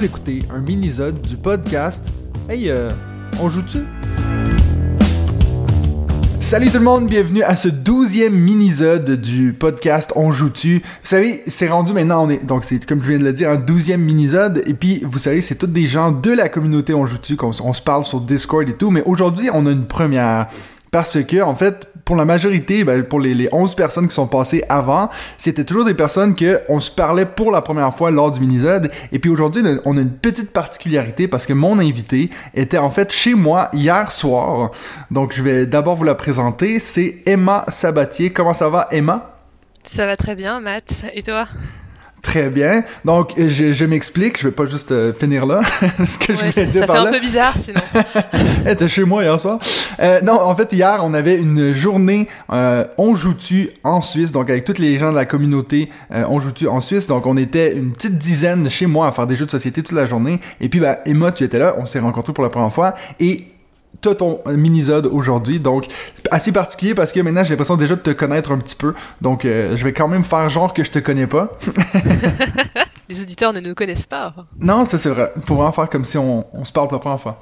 Vous écoutez un mini-zode du podcast Hey, euh, on joue-tu? Salut tout le monde, bienvenue à ce douzième mini-zode du podcast On joue-tu? Vous savez, c'est rendu maintenant, on est, donc c'est comme je viens de le dire, un douzième mini-zode. Et puis, vous savez, c'est tous des gens de la communauté On joue-tu, qu'on on se parle sur Discord et tout. Mais aujourd'hui, on a une première. Parce que, en fait, pour la majorité, ben, pour les, les 11 personnes qui sont passées avant, c'était toujours des personnes que on se parlait pour la première fois lors du mini-zode. Et puis aujourd'hui, on a une petite particularité parce que mon invité était en fait chez moi hier soir. Donc je vais d'abord vous la présenter. C'est Emma Sabatier. Comment ça va, Emma? Ça va très bien, Matt. Et toi? Très bien. Donc, je, je m'explique, je vais pas juste euh, finir là. ce que je voulais ça, dire ça par fait là. un peu bizarre sinon. Elle était chez moi hier soir. Euh, non, en fait, hier, on avait une journée euh, On joue-tu en Suisse, donc avec tous les gens de la communauté euh, On joue-tu en Suisse. Donc, on était une petite dizaine chez moi à faire des jeux de société toute la journée. Et puis, bah, Emma, tu étais là, on s'est rencontrés pour la première fois. Et t'as ton mini-zode aujourd'hui, donc c'est assez particulier parce que maintenant j'ai l'impression déjà de te connaître un petit peu, donc euh, je vais quand même faire genre que je te connais pas. Les auditeurs ne nous connaissent pas. Non, ça c'est vrai. Faut vraiment faire comme si on, on se parle pour la première fois.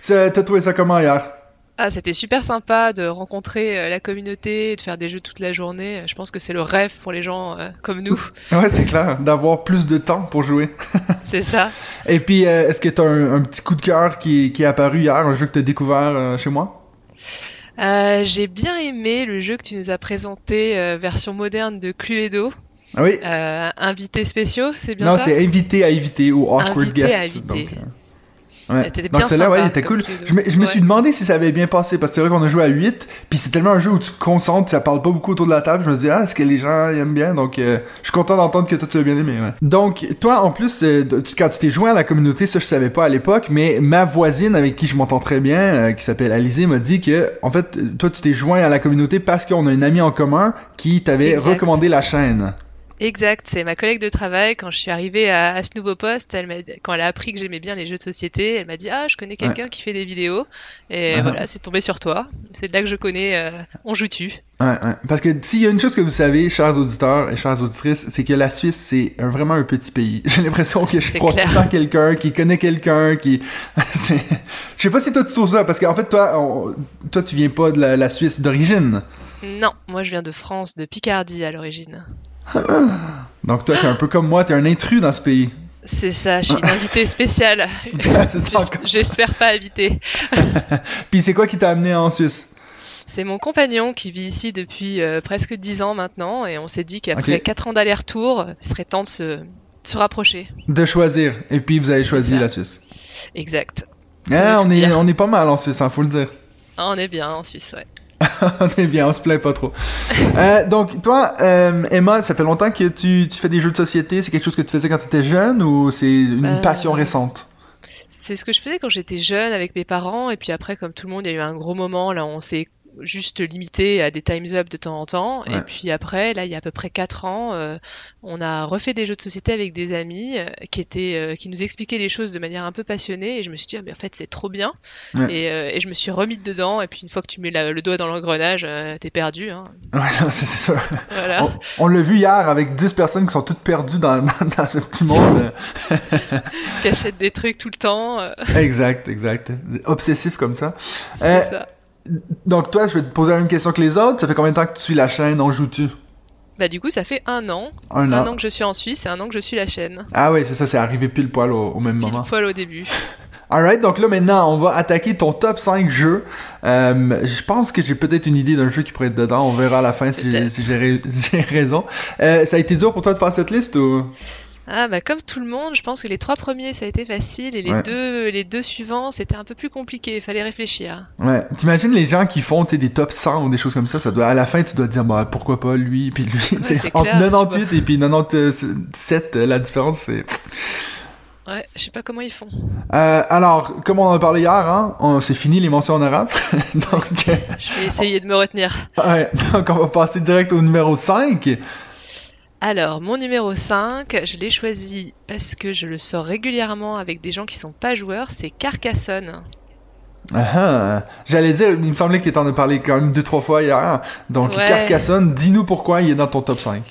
T'as trouvé ça comment hier? Ah, c'était super sympa de rencontrer euh, la communauté, de faire des jeux toute la journée. Je pense que c'est le rêve pour les gens euh, comme nous. Ouais, c'est clair, d'avoir plus de temps pour jouer. C'est ça. Et puis, euh, est-ce que t'as un, un petit coup de cœur qui, qui est apparu hier, un jeu que t'as découvert euh, chez moi? J'ai bien aimé le jeu que tu nous as présenté, version moderne de Cluedo. Ah oui? Invités spéciaux, c'est bien non, ça? c'est invité à éviter ou awkward Invité guest. à éviter. Donc, ouais. Donc celle-là, ouais, était cool. Je me, je me suis demandé si ça avait bien passé, parce que c'est vrai qu'on a joué à 8, puis c'est tellement un jeu où tu te concentres, ça parle pas beaucoup autour de la table. Je me dis, ah, est-ce que les gens aiment bien? Donc, euh, je suis content d'entendre que toi, tu l'as bien aimé, ouais. Donc, toi, en plus, euh, tu- quand tu t'es joint à la communauté, ça, je savais pas à l'époque, mais ma voisine avec qui je m'entends très bien, euh, qui s'appelle Alizée, m'a dit que, en fait, toi, tu t'es joint à la communauté parce qu'on a une amie en commun qui t'avait recommandé la chaîne. Exact, c'est ma collègue de travail. Quand je suis arrivée à, à ce nouveau poste, elle quand elle a appris que j'aimais bien les jeux de société, elle m'a dit Ah, je connais quelqu'un qui fait des vidéos. Et Ah. voilà, c'est tombé sur toi. C'est là que je connais euh, On joue-tu. Ouais, ouais. Parce que s'il y a une chose que vous savez, chers auditeurs et chères auditrices, c'est que la Suisse, c'est vraiment un petit pays. J'ai l'impression que je clair. tout le temps quelqu'un qui connaît quelqu'un, qui... je sais pas si toi tu trouves ça, parce qu'en fait, toi, on- toi, tu viens pas de la, la Suisse d'origine. Non, moi je viens de France, de Picardie à l'origine. Donc toi, t'es un peu comme moi, t'es un intrus dans ce pays. C'est ça, je suis une invitée spéciale. J'espère pas habiter. Puis c'est quoi qui t'a amené en Suisse? C'est mon compagnon qui vit ici depuis euh, presque 10 ans maintenant. Et on s'est dit qu'après Ok. 4 ans d'aller-retour, il serait temps de se, de se rapprocher. De choisir. Et puis vous avez choisi la Suisse. Exact. Ah, veut on est, on est pas mal en Suisse, hein, faut le dire. Ah, on est bien en Suisse, ouais. on est bien, on se plaint pas trop. Euh, donc, toi, euh, Emma, ça fait longtemps que tu, tu fais des jeux de société. C'est quelque chose que tu faisais quand tu étais jeune ou c'est une Euh, passion récente? C'est ce que je faisais quand j'étais jeune avec mes parents, et puis après, comme tout le monde, il y a eu un gros moment, là, on s'est juste limité à des times up de temps en temps, Ouais. et puis après, là, il y a à peu près 4 ans, euh, on a refait des jeux de société avec des amis euh, qui étaient, euh, qui nous expliquaient les choses de manière un peu passionnée, et je me suis dit, ah, mais en fait, c'est trop bien, Ouais. et, et je me suis remis dedans, et puis une fois que tu mets la- le doigt dans l'engrenage, t'es perdu, hein. Ouais, c'est ça. Voilà. On, on l'a vu hier avec 10 personnes qui sont toutes perdues dans, dans, ce petit monde. qui achètent des trucs tout le temps, exact, exact. Obsessif comme ça. C'est ça. Donc, toi, je vais te poser la même question que les autres. Ça fait combien de temps que tu suis la chaîne? On joue-tu? Bah, du coup, ça fait un an, Un un an. an que je suis en Suisse, et un an que je suis la chaîne. Ah oui, c'est ça, c'est arrivé pile poil au, au même Pile moment. poil au début. Alright, donc là maintenant, on va attaquer ton top 5 jeux. Euh, je pense que j'ai peut-être une idée d'un jeu qui pourrait être dedans. On verra à la fin si j'ai raison. Euh, ça a été dur pour toi de faire cette liste ou? Ah bah comme tout le monde, je pense que les trois premiers ça a été facile et les Ouais. deux les deux suivants c'était un peu plus compliqué, il fallait réfléchir. Ouais. T'imagines les gens qui font des top 100 ou des choses comme ça, ça doit à la fin tu dois te dire bah pourquoi pas lui puis lui. Entre clair, tu 98 et puis 97, euh, la différence c'est. Ouais, je sais pas comment ils font. Euh, alors, comme on en a parlé hier, hein, c'est fini les mentions honorables. donc, euh, Je vais essayer de me retenir. ouais, donc on va passer direct au numéro 5. Alors, mon numéro 5, je l'ai choisi parce que je le sors régulièrement avec des gens qui sont pas joueurs, c'est Carcassonne. Ah, ah. J'allais dire, il me semblait que tu en as parlé quand même deux, trois fois hier. Donc, Ouais. Carcassonne, dis-nous pourquoi il est dans ton top 5.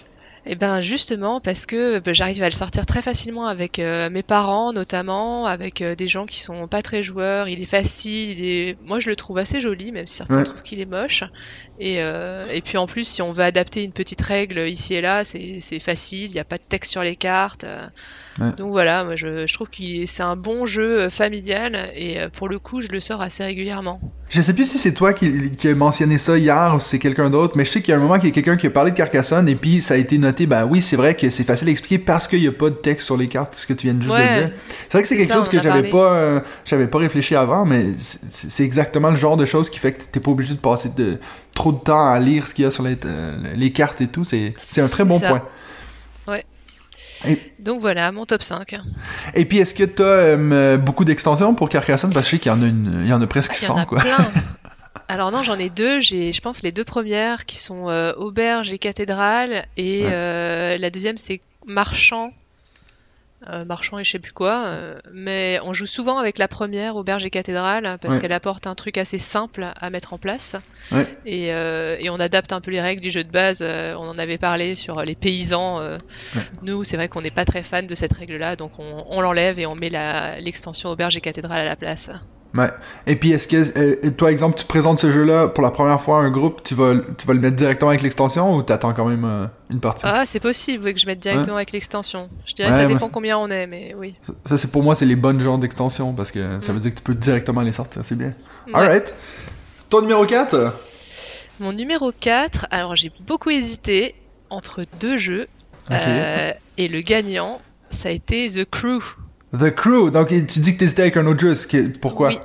Eh ben justement parce que ben, j'arrive à le sortir très facilement avec euh, mes parents notamment, avec euh, des gens qui sont pas très joueurs. Il est facile, il est... moi je le trouve assez joli, même si certains Ouais. trouvent qu'il est moche. Et, euh, et puis en plus, si on veut adapter une petite règle ici et là, c'est c'est facile. Il n'y a pas de texte sur les cartes. Ouais. Donc voilà, moi je, je trouve que c'est un bon jeu euh, familial et euh, pour le coup, je le sors assez régulièrement. Je sais plus si c'est toi qui, qui a mentionné ça hier ou si c'est quelqu'un d'autre, mais je sais qu'il y a un moment qu'il y a quelqu'un qui a parlé de Carcassonne et puis ça a été noté, ben oui, c'est vrai que c'est facile à expliquer parce qu'il n'y a pas de texte sur les cartes, ce que tu viens juste Ouais. de dire. C'est vrai que c'est quelque ça, chose que j'avais pas, euh, j'avais pas réfléchi avant, mais c'est exactement le genre de choses qui fait que t'es pas obligé de passer de, trop de temps à lire ce qu'il y a sur les, euh, les cartes et tout. C'est un très bon ça. point. Donc voilà, mon top 5. Et puis, est-ce que tu as beaucoup d'extensions pour Carcassonne? Parce que je sais qu'il y en a, une, il y en a presque Ah, Il y 100, en a quoi. plein. Alors non, j'en ai deux. J'ai, je pense, les deux premières qui sont euh, Auberge et Cathédrale, et Ouais. euh, la deuxième c'est Marchand. Euh, marchand et je sais plus quoi, euh, mais on joue souvent avec la première, Auberge et Cathédrale, parce Ouais. qu'elle apporte un truc assez simple à mettre en place. Ouais. Et, euh, et on adapte un peu les règles du jeu de base. euh, on en avait parlé sur les paysans. euh. Ouais. Nous, c'est vrai qu'on n'est pas très fan de cette règle-là, donc on, on l'enlève et on met la, l'extension Auberge et Cathédrale à la place. Ouais. Et puis, est-ce que, toi, exemple, tu présentes ce jeu-là pour la première fois à un groupe, tu vas, tu vas le mettre directement avec l'extension ou t'attends quand même euh, une partie? Ah, c'est possible, oui, que je mette directement avec l'extension. Je dirais Ouais, que ça dépend combien on est, mais oui. Ça, c'est pour moi, c'est les bonnes genres d'extensions parce que ça veut dire que tu peux directement les sortir, c'est bien. Mm. Alright. Ton numéro 4? Mon numéro 4, alors j'ai beaucoup hésité entre deux jeux, euh, et le gagnant, ça a été The Crew. The Crew. Donc, tu dis que t'hésitais avec un autre jeu. Pourquoi? Oui.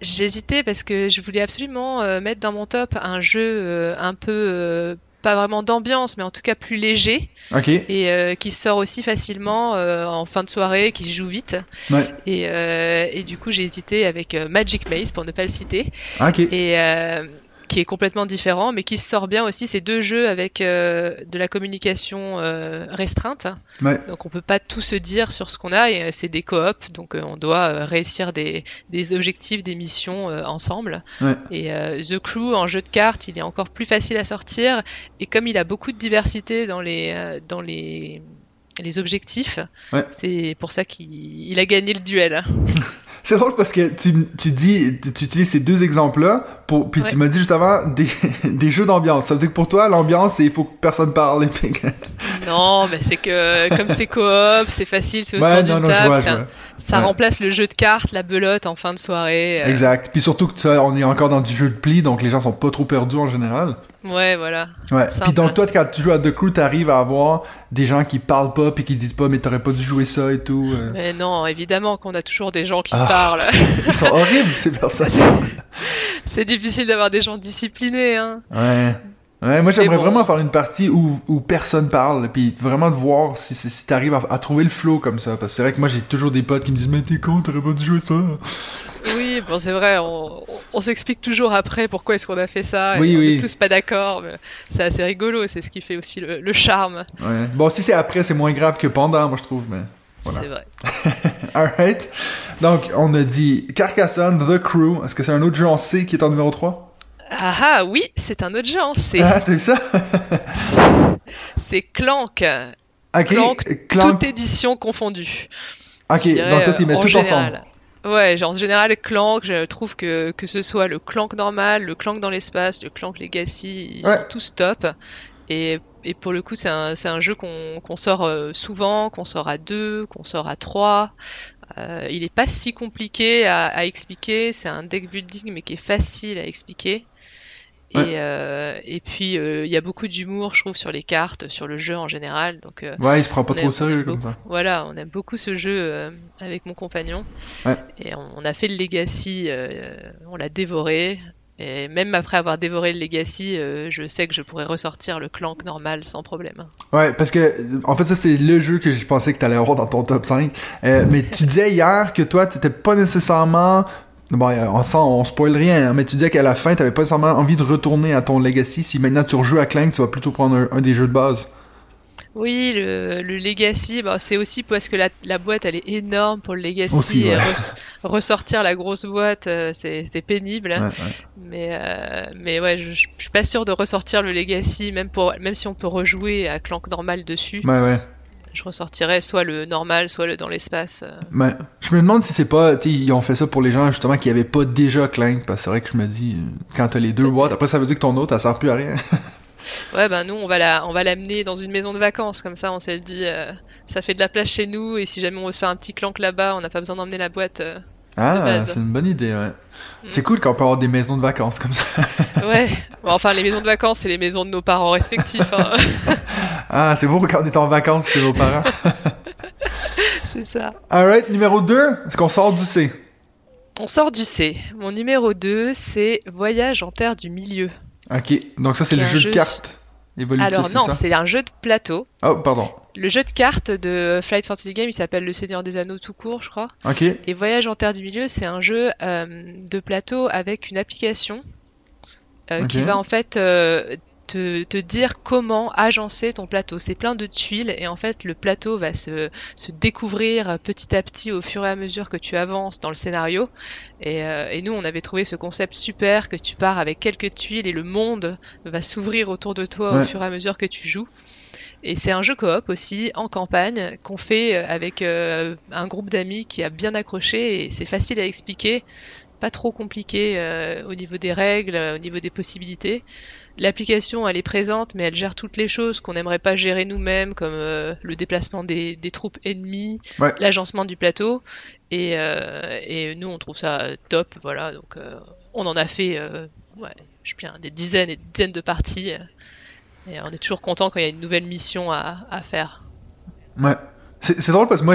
J'hésitais parce que je voulais absolument euh, mettre dans mon top un jeu euh, un peu, euh, pas vraiment d'ambiance, mais en tout cas plus léger, Ok. et qui sort aussi facilement en fin de soirée, qui joue vite. Ouais. Et, et du coup, j'ai hésité avec Magic Maze, pour ne pas le citer. Ok. et euh, qui est complètement différent, mais qui sort bien aussi. C'est deux jeux avec euh, de la communication euh, restreinte, Ouais. donc on peut pas tout se dire sur ce qu'on a. Et euh, c'est des coops, donc on doit réussir des, des objectifs, des missions ensemble. Ouais. Et The Crew en jeu de cartes, il est encore plus facile à sortir. Et comme il a beaucoup de diversité dans les dans les les objectifs, Ouais. c'est pour ça qu'il il a gagné le duel. C'est drôle parce que tu, tu dis, tu, tu utilises ces deux exemples-là, puis tu m'as dit juste avant des, des jeux d'ambiance. Ça veut dire que pour toi, l'ambiance, c'est il faut que personne parle. Non, mais c'est que comme c'est coop, c'est facile, c'est autour Ouais, d'une table, vois, ça, vois. ça Ouais. remplace le jeu de cartes, la belote en fin de soirée. euh, Exact. Puis surtout que on est encore dans du jeu de pli, donc les gens sont pas trop perdus en général. Ouais, voilà. Ouais. Puis donc toi, quand tu joues à The Crew, t'arrives à avoir des gens qui parlent pas puis qui disent pas mais t'aurais pas dû jouer ça et tout. euh. Mais non, évidemment qu'on a toujours des gens qui Ah. Ils sont horribles ces personnes. c'est difficile d'avoir des gens disciplinés, hein. Ouais. Ouais, moi j'aimerais bon. vraiment faire une partie où, où personne parle, puis vraiment de voir si, si, si t'arrives à, à trouver le flow comme ça. Parce que c'est vrai que moi j'ai toujours des potes qui me disent Mais t'es con, t'aurais pas dû jouer ça. Oui, bon, c'est vrai, on, s'explique toujours après pourquoi est-ce qu'on a fait ça. et Oui, on oui. est tous pas d'accord, mais c'est assez rigolo, c'est ce qui fait aussi le, le charme. Ouais. Bon, si c'est après, c'est moins grave que pendant, moi je trouve, mais. Voilà. C'est vrai. Alright. Donc, on a dit Carcassonne, The Crew. Est-ce que c'est un autre jeu en C qui est en numéro 3 Ah ah, oui, c'est un autre genre, c'est Ah, t'as vu ça? C'est Clank. Ok. Clank, Clank. toute édition confondue. Ok, dirais, donc toi tu mets en tout général. ensemble. Ouais, genre en général, Clank, je trouve que, que ce soit le Clank normal, le Clank dans l'espace, le Clank Legacy, ils Ouais. sont tous top. Et, et pour le coup, c'est un, un jeu qu'on qu'on sort euh, souvent, qu'on sort à deux, qu'on sort à trois. Euh, il est pas si compliqué à, à expliquer, c'est un deck building mais qui est facile à expliquer. Ouais. Et, euh, et puis euh, il y a beaucoup d'humour, je trouve, sur les cartes, sur le jeu en général. Donc euh, Ouais, il se prend pas trop au sérieux comme ça. Voilà, on aime beaucoup ce jeu avec mon compagnon. Ouais. Et on, on a fait le Legacy, on l'a dévoré. Et même après avoir dévoré le Legacy, euh, je sais que je pourrais ressortir le Clank normal sans problème. Ouais, parce que, en fait, ça, c'est le jeu que je pensais que t'allais avoir dans ton top 5. Euh, mais tu disais hier que toi, t'étais pas nécessairement... Bon, euh, on sent, on spoil rien, hein, mais tu disais qu'à la fin, t'avais pas nécessairement envie de retourner à ton Legacy. Si maintenant tu rejoues à Clank, tu vas plutôt prendre un, un des jeux de base. Oui, le, le Legacy, bah, c'est aussi parce que la, la boîte elle est énorme pour le Legacy. Aussi, ouais. res- ressortir la grosse boîte, euh, c'est pénible. Ouais, ouais. Mais, euh, mais ouais, je, je suis pas sûr de ressortir le Legacy, même, pour, même si on peut rejouer à Clank normal dessus. Ouais. Je ressortirais soit le normal, soit le dans l'espace. euh. Je me demande si c'est pas, tu ils ont fait ça pour les gens justement qui avaient pas déjà Clank, parce que c'est vrai que je me dis, euh, quand t'as les deux boîtes, après ça veut dire que ton autre, elle sert plus à rien. Ouais, ben nous, on va la, on va l'amener dans une maison de vacances, comme ça, on s'est dit, euh, ça fait de la place chez nous, et si jamais on veut se faire un petit clank là-bas, on n'a pas besoin d'emmener la boîte. euh. Ah, c'est une bonne idée, ouais. C'est cool qu'on peut avoir des maisons de vacances comme ça. Ouais. Bon, enfin, les maisons de vacances, c'est les maisons de nos parents respectifs. hein. Ah, c'est beau quand on est en vacances chez nos parents. c'est ça. Alright, numéro 2, est-ce qu'on sort du C? On sort du C. Mon numéro 2, c'est Voyage en terre du milieu. Ok, donc ça c'est le jeu jeu de cartes évolutif, Alors non, c'est un jeu de plateau. Oh, pardon. Le jeu de cartes de Flight Fantasy Game, il s'appelle Le Seigneur des Anneaux tout court, je crois. Ok, Et Voyage en Terre du Milieu, c'est un jeu euh, de plateau avec une application euh, qui va en fait euh, te, te dire comment agencer ton plateau. C'est plein de tuiles et en fait le plateau va se, se découvrir petit à petit au fur et à mesure que tu avances dans le scénario. Et, euh, et nous, on avait trouvé ce concept super que tu pars avec quelques tuiles et le monde va s'ouvrir autour de toi Ouais. au fur et à mesure que tu joues. Et c'est un jeu coop aussi en campagne qu'on fait euh, avec euh, un groupe d'amis qui a bien accroché et c'est facile à expliquer, pas trop compliqué euh, au niveau des règles, au niveau des possibilités. L'application elle est présente mais elle gère toutes les choses qu'on n'aimerait pas gérer nous-mêmes comme euh, le déplacement des, des troupes ennemies, Ouais. l'agencement du plateau et, euh, et nous on trouve ça top voilà donc euh, on en a fait ouais, je sais bien, des dizaines et des dizaines de parties. Et on est toujours content quand il y a une nouvelle mission à, à faire. ouais. C'est drôle parce que moi,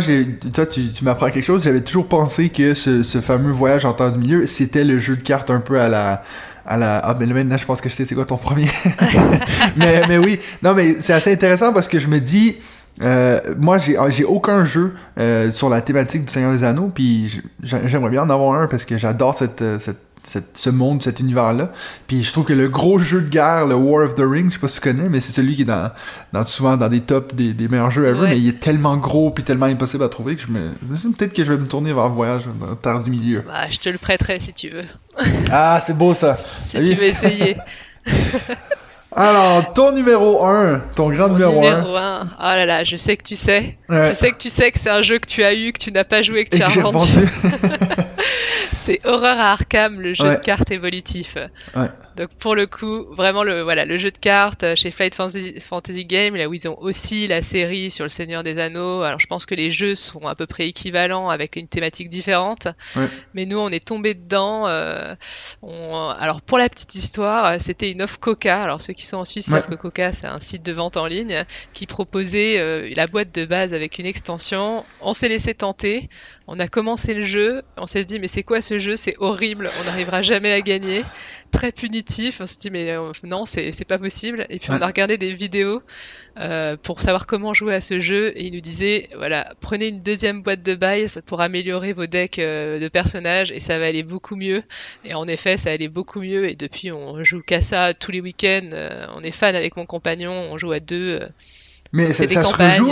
toi, tu, tu m'apprends quelque chose. J'avais toujours pensé que ce, ce fameux voyage en temps du milieu, c'était le jeu de cartes un peu à la, à la. Ah, mais là, maintenant, je pense que je sais c'est quoi ton premier. mais, mais oui, non, mais c'est assez intéressant parce que je me dis, euh, moi, j'ai, j'ai aucun jeu euh, sur la thématique du Seigneur des Anneaux, puis j'aimerais bien en avoir un parce que j'adore cette, euh, cette, cette- ce monde, cet univers-là. Puis je trouve que le gros jeu de guerre, le War of the Ring, je sais pas si tu connais, mais c'est celui qui est dans, dans souvent dans des tops des, des meilleurs jeux ever, Ouais. mais il est tellement gros puis tellement impossible à trouver que je me peut-être que je vais me tourner vers Voyage dans Terre du Milieu. Bah, je te le prêterai si tu veux. Ah, c'est beau ça. Si tu veux essayer. Alors, ton numéro 1, ton grand Mon numéro 1. numéro 1. Oh là là, je sais que tu sais. Ouais. Je sais que tu sais que c'est un jeu que tu as eu, que tu n'as pas joué, que Et tu as que revendu. C'est Horror à Arkham, le jeu Ouais. de cartes évolutif. Ouais. Donc pour le coup, vraiment le voilà le jeu de cartes euh, chez Flight Fantasy, Fantasy Game, là où ils ont aussi la série sur le Seigneur des Anneaux. Alors je pense que les jeux sont à peu près équivalents avec une thématique différente. Ouais. Mais nous on est tombé dedans. euh, on- Alors pour la petite histoire, euh, c'était une offre Coca. Alors ceux qui sont en Suisse savent que Coca c'est un site de vente en ligne qui proposait euh, la boîte de base avec une extension. On s'est laissé tenter. On a commencé le jeu, on s'est dit mais c'est quoi ce jeu? C'est horrible, on n'arrivera jamais à gagner. Très punitif, on s'est dit mais euh, non c'est c'est pas possible. Et puis on a regardé des vidéos euh, pour savoir comment jouer à ce jeu et il nous disait voilà prenez une deuxième boîte de buys pour améliorer vos decks euh, de personnages et ça va aller beaucoup mieux. Et en effet ça allait beaucoup mieux et depuis on joue qu'à ça tous les week-ends. euh, on est fan avec mon compagnon, on joue à deux. Mais ça, des ça se rejoue?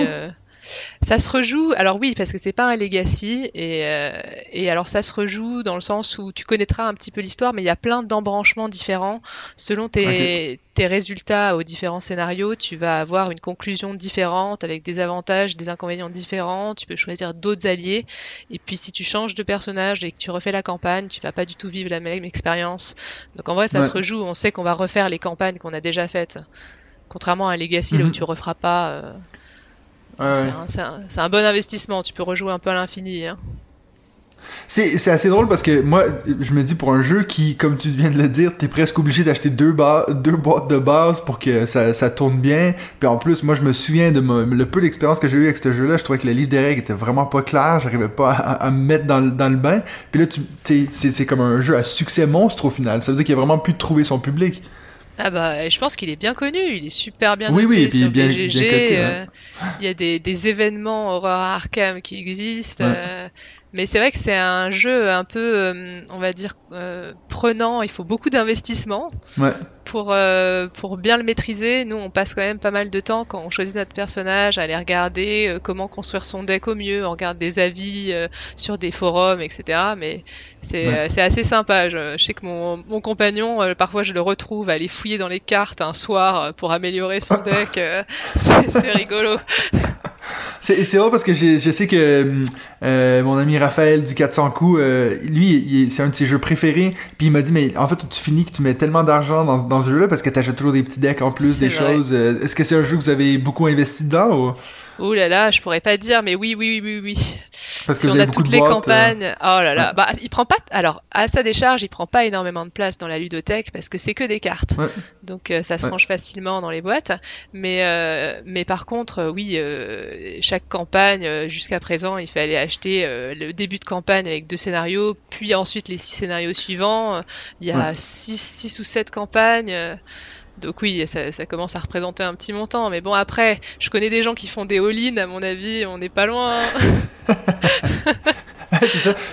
Ça se rejoue, alors oui, parce que c'est pas un legacy, et, euh, et alors ça se rejoue dans le sens où tu connaîtras un petit peu l'histoire, mais il y a plein d'embranchements différents. Selon tes, tes résultats aux différents scénarios, tu vas avoir une conclusion différente, avec des avantages, des inconvénients différents, tu peux choisir d'autres alliés, et puis si tu changes de personnage et que tu refais la campagne, tu vas pas du tout vivre la même expérience. Donc en vrai, ça Ouais. se rejoue, on sait qu'on va refaire les campagnes qu'on a déjà faites. Contrairement à un Legacy, là Mhm. où tu referas pas... euh, Ouais, c'est un, bon investissement, tu peux rejouer un peu à l'infini. hein. C'est assez drôle parce que moi, je me dis pour un jeu qui, comme tu viens de le dire, t'es presque obligé d'acheter deux, ba- deux boîtes de base pour que ça, ça tourne bien. Puis en plus, moi, je me souviens de le peu d'expérience que j'ai eu avec ce jeu-là. Je trouvais que le livre des règles était vraiment pas clair. J'arrivais pas à, à me mettre dans, le- dans le bain. Puis là, tu tu sais, c'est c'est comme un jeu à succès monstre au final. Ça veut dire qu'il a vraiment pu trouver son public. Ah bah, je pense qu'il est bien connu, il est super bien Oui, noté oui, et puis sur bien- BGG. bien coté, euh, Il y a des, des événements horreur à Arkham qui existent. Ouais. euh, Mais c'est vrai que c'est un jeu un peu, euh, on va dire, euh, prenant. Il faut beaucoup d'investissement. Ouais. Pour, euh, pour bien le maîtriser, nous on passe quand même pas mal de temps quand on choisit notre personnage à aller regarder comment construire son deck au mieux, on regarde des avis sur des forums, etc. Mais c'est Ouais. c'est assez sympa. Je, je sais que mon, mon compagnon, parfois je le retrouve à aller fouiller dans les cartes un soir pour améliorer son deck. c'est rigolo. C'est c'est drôle parce que je sais que euh, mon ami Raphaël du 400 coups, euh, lui, c'est un de ses jeux préférés. Puis il m'a dit, mais en fait, tu finis que tu mets tellement d'argent dans, dans ce jeu-là parce que t'achètes toujours des petits decks en plus, des vrai. choses. Euh, Est-ce que c'est un jeu que vous avez beaucoup investi dedans ou? Ouh là là, je pourrais pas dire, mais oui, oui, oui, oui. oui. parce que Si on a toutes les boîtes, euh, campagnes, oh là là, bah il prend pas. Alors à sa décharge, il prend pas énormément de place dans la ludothèque parce que c'est que des cartes, Ouais. donc euh, ça se Ouais. range facilement dans les boîtes. Mais euh, mais par contre, oui, euh, chaque campagne jusqu'à présent, il fallait acheter euh, le début de campagne avec deux scénarios, puis ensuite les six scénarios suivants. Il y a six, six ou sept campagnes. Euh, donc oui, ça, ça commence à représenter un petit montant. Mais bon, après, je connais des gens qui font des all-in, à mon avis, on n'est pas loin.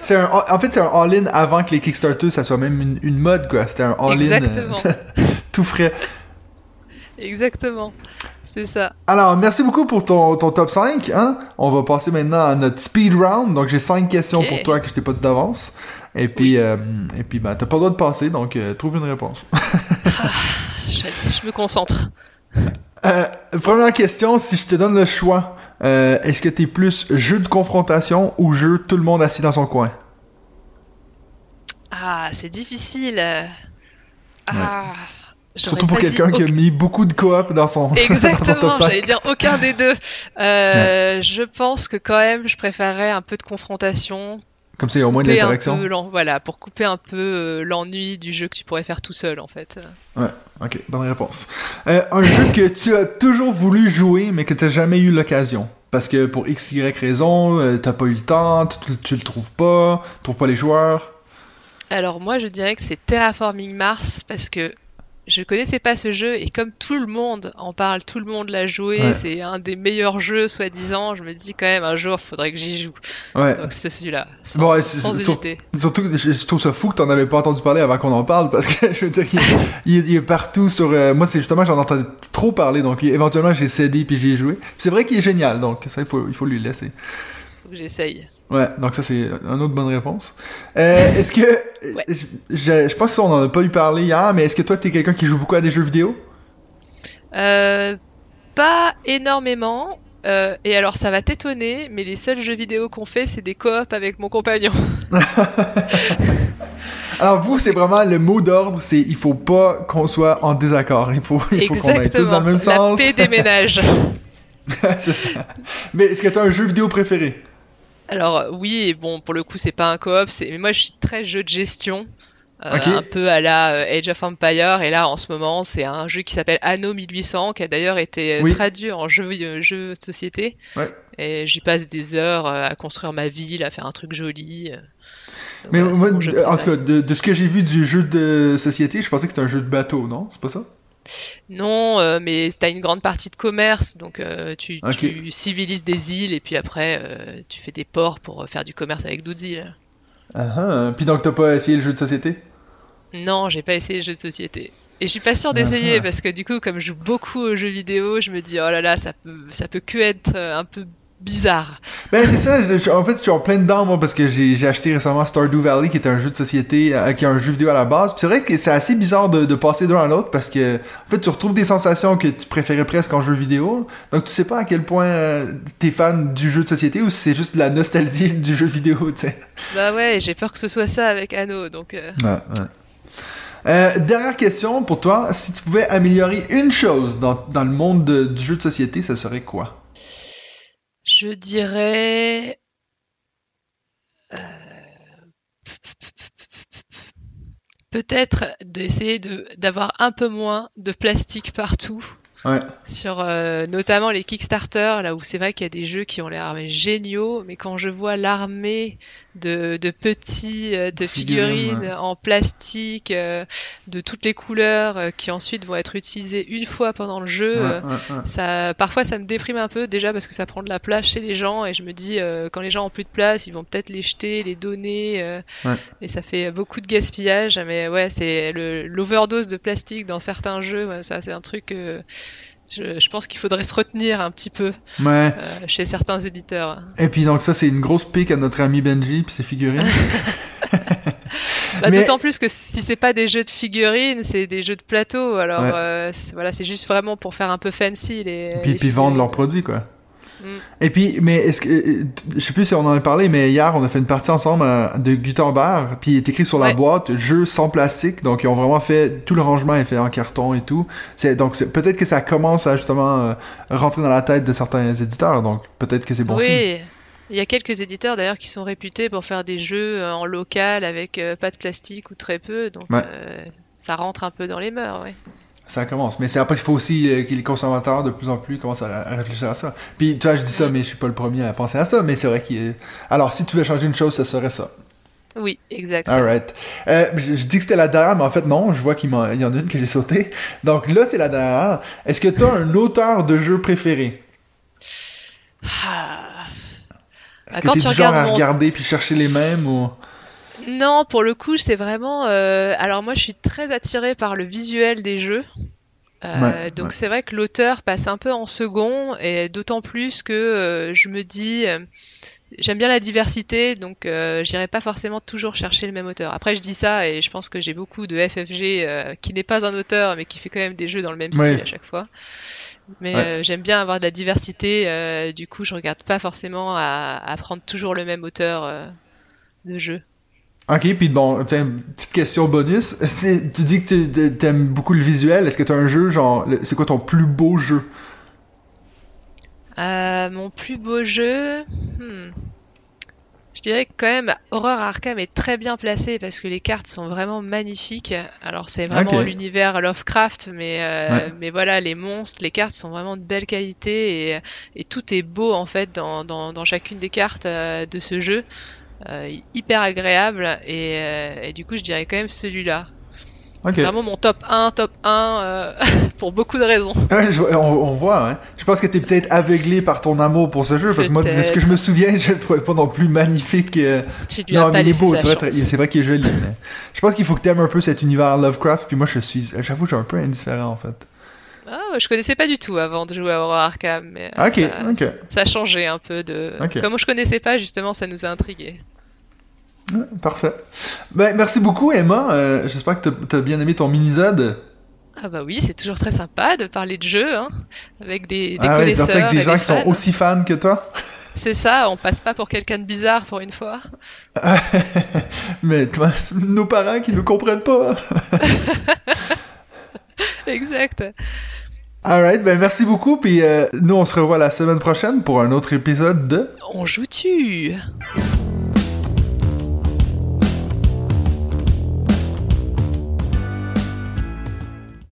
c'est un, en fait, c'est un all-in avant que les Kickstarter, ça soit même une, une mode, quoi. C'était un all-in euh, tout frais. Exactement. C'est ça. Alors, merci beaucoup pour ton, ton top 5. Hein? On va passer maintenant à notre speed round. Donc, j'ai 5 questions pour toi que je t'ai pas dit d'avance. Et puis, euh, et puis ben, t'as pas le droit de passer, donc euh, trouve une réponse. Je, je me concentre. Euh, première question, si je te donne le choix, euh, est-ce que t'es plus jeu de confrontation ou jeu tout le monde assis dans son coin? Ah, c'est difficile. Ah. Surtout pour quelqu'un qui a mis beaucoup de coop dans son, Exactement, top 5. j'allais dire aucun des deux. Euh, Je pense que quand même, je préférerais un peu de confrontation, Comme ça, il y a au moins de l'interaction. voilà, pour couper un peu euh, l'ennui du jeu que tu pourrais faire tout seul en fait. Ok, bonne réponse. Euh, un jeu que tu as toujours voulu jouer, mais que t'as jamais eu l'occasion. Parce que pour x, y raison, euh, t'as pas eu le temps, tu, tu le trouves pas, tu trouves pas les joueurs. Alors moi, je dirais que c'est Terraforming Mars parce que je connaissais pas ce jeu et comme tout le monde en parle, tout le monde l'a joué, Ouais. c'est un des meilleurs jeux soi-disant. Je me dis quand même un jour, faudrait que j'y joue. Ouais. Donc c'est celui-là, sans, Bon, ouais, sans hésiter. Surtout, je, je trouve ça fou que t'en avais pas entendu parler avant qu'on en parle, parce que je veux dire, il, est- il est- il est partout sur. euh, moi, c'est justement, j'en entendais trop parler, donc éventuellement j'ai cédé puis j'y ai joué. C'est vrai qu'il est génial, donc ça, il faut, il faut lui laisser. Faut que j'essaye. Ouais, donc ça c'est une autre bonne réponse. Euh, est-ce que Ouais. je, je, je pense qu'on en a pas eu parlé hier, mais est-ce que toi t'es quelqu'un qui joue beaucoup à des jeux vidéo? Euh, pas énormément. euh, et alors ça va t'étonner, mais les seuls jeux vidéo qu'on fait, c'est des coops avec mon compagnon. Alors vous, c'est vraiment le mot d'ordre, c'est il faut pas qu'on soit en désaccord. Il faut, il faut qu'on aille tous dans le même La sens. paix des ménages. c'est ça. Mais est-ce que t'as un jeu vidéo préféré? Alors euh, oui, et bon pour le coup c'est pas un coop, c'est mais moi je suis très jeu de gestion, euh, un peu à la euh, Age of Empire et là en ce moment c'est un jeu qui s'appelle Anno 1800 qui a d'ailleurs été Oui. traduit en jeu jeu de société Ouais. et j'y passe des heures à construire ma ville, à faire un truc joli. Donc Mais voilà, moi, en tout cas, de, de ce que j'ai vu du jeu de société, je pensais que c'était un jeu de bateau, non? C'est pas ça? Non, euh, mais t'as une grande partie de commerce, donc euh, tu, Ok. tu civilises des îles et puis après euh, tu fais des ports pour faire du commerce avec d'autres îles. Ah ah. Puis donc t'as pas essayé le jeu de société? Non, j'ai pas essayé les jeux de société. Et je suis pas sûre d'essayer Ah. parce que du coup, comme je joue beaucoup aux jeux vidéo, je me dis oh là là, ça peut, ça peut que être un peu bizarre. Ben c'est ça, je- je- en fait je suis en plein dedans moi parce que j'ai acheté récemment Stardew Valley qui est un jeu de société, euh, qui est un jeu vidéo à la base. C'est vrai que c'est assez bizarre de, de passer d'un à l'autre parce que en fait tu retrouves des sensations que tu préférais presque en jeu vidéo. Donc tu sais pas à quel point euh, t'es fan du jeu de société ou si c'est juste de la nostalgie du jeu vidéo, tu sais. Bah ouais, j'ai peur que ce soit ça avec Anno, donc euh, Ouais, ouais. Euh, dernière question pour toi. Si tu pouvais améliorer une chose dans, dans le monde de- du jeu de société, ça serait quoi? Je dirais. euh, Peut-être d'essayer de d'avoir un peu moins de plastique partout. Ouais. Sur euh, notamment les Kickstarter, là où c'est vrai qu'il y a des jeux qui ont l'air géniaux, mais quand je vois l'armée de, de petits euh, de Figurines, figurines ouais. en plastique euh, de toutes les couleurs euh, qui ensuite vont être utilisées une fois pendant le jeu, Ouais, euh, ouais, ça parfois ça me déprime un peu déjà parce que ça prend de la place chez les gens et je me dis euh, quand les gens ont plus de place, ils vont peut-être les jeter, les donner euh, et ça fait beaucoup de gaspillage. Mais ouais, c'est le l'overdose de plastique dans certains jeux, ça c'est un truc je, je pense qu'il faudrait se retenir un petit peu Ouais. euh, chez certains éditeurs. Et puis donc ça c'est une grosse pique à notre ami Benji puis ses figurines. Bah, Mais- D'autant plus que si c'est pas des jeux de figurines, c'est des jeux de plateau. Alors Ouais. euh, voilà, c'est juste vraiment pour faire un peu fancy les. puis les puis vendre leurs produits quoi. Et puis mais est-ce que euh, je sais plus si on en a parlé mais hier on a fait une partie ensemble euh, de Gutenberg puis il est écrit sur la Ouais. boîte jeu sans plastique donc ils ont vraiment fait tout le rangement est fait en carton et tout. C'est donc peut-être que ça commence à justement euh, rentrer dans la tête de certains éditeurs donc peut-être que c'est bon signe. oui, il y a quelques éditeurs d'ailleurs qui sont réputés pour faire des jeux euh, en local avec euh, pas de plastique ou très peu, donc Ouais. euh, ça rentre un peu dans les mœurs. Ouais. Ça commence. Mais c'est après, il faut aussi euh, que les consommateurs de plus en plus commencent à, à réfléchir à ça. Puis, tu vois, je dis ça, mais je suis pas le premier à penser à ça. Mais c'est vrai qu'il est... Alors, si tu veux changer une chose, ce serait ça. Oui, exact. Alright. Euh, je, je dis que c'était la dernière, mais en fait, non. Je vois qu'il y en a une que j'ai sautée. Donc là, c'est la dernière. Est-ce que tu as un auteur de jeu préféré? Ah. Est-ce que tu du genre à regarder puis chercher les mêmes ou... Non, pour le coup, c'est vraiment. euh, Alors moi, je suis très attirée par le visuel des jeux. Euh, Ouais, donc ouais. c'est vrai que l'auteur passe un peu en second, et d'autant plus que euh, je me dis, euh, j'aime bien la diversité, donc euh, j'irai pas forcément toujours chercher le même auteur. Après, je dis ça, et je pense que j'ai beaucoup de FFG euh, qui n'est pas un auteur, mais qui fait quand même des jeux dans le même Ouais. style à chaque fois. Mais Ouais. euh, j'aime bien avoir de la diversité, euh, du coup, je regarde pas forcément à, à prendre toujours le même auteur euh, de jeu. Ok, puis bon, tiens, petite question bonus. Tu dis que tu- t'aimes beaucoup le visuel. Est-ce que tu as un jeu, genre... C'est quoi ton plus beau jeu? Euh, mon plus beau jeu, hmm. je dirais que quand même Horror Arkham est très bien placé parce que les cartes sont vraiment magnifiques. Alors c'est vraiment l'univers Lovecraft, mais euh, Ouais. mais voilà les monstres, les cartes sont vraiment de belle qualité et, et tout est beau en fait dans, dans, dans chacune des cartes euh, de ce jeu. Euh, hyper agréable et, euh, et du coup je dirais quand même celui-là. C'est vraiment mon top 1, top 1 euh, pour beaucoup de raisons. Ouais, je vois- on, on voit, hein. Je pense que t'es peut-être aveuglé par ton amour pour ce jeu, parce que moi, de ce que je me souviens, je le trouvais pas non plus magnifique. Tu lui as Non, pas mais il est beau, c'est vrai, qu'il est joli. mais Je pense qu'il faut que t'aimes un peu cet univers Lovecraft, puis moi, je suis, j'avoue, je suis un peu indifférent, en fait. Ah, je connaissais pas du tout avant de jouer à Horror Arkham, mais Ok, ça, ok. ça a changé un peu de. Comme je connaissais pas, justement, ça nous a intrigués. Ouais, Parfait. Ben, merci beaucoup, Emma. Euh, j'espère que t'as, t'as bien aimé ton mini-zode. Ah bah oui, c'est toujours très sympa de parler de jeux, hein, avec des, des Ah connaisseurs avec des gens qui sont aussi fans que toi. C'est ça, on passe pas pour quelqu'un de bizarre pour une fois. Mais toi, nos parents qui nous comprennent pas. exact. Alright, ben merci beaucoup, puis euh, nous, on se revoit la semaine prochaine pour un autre épisode de... On joue-tu?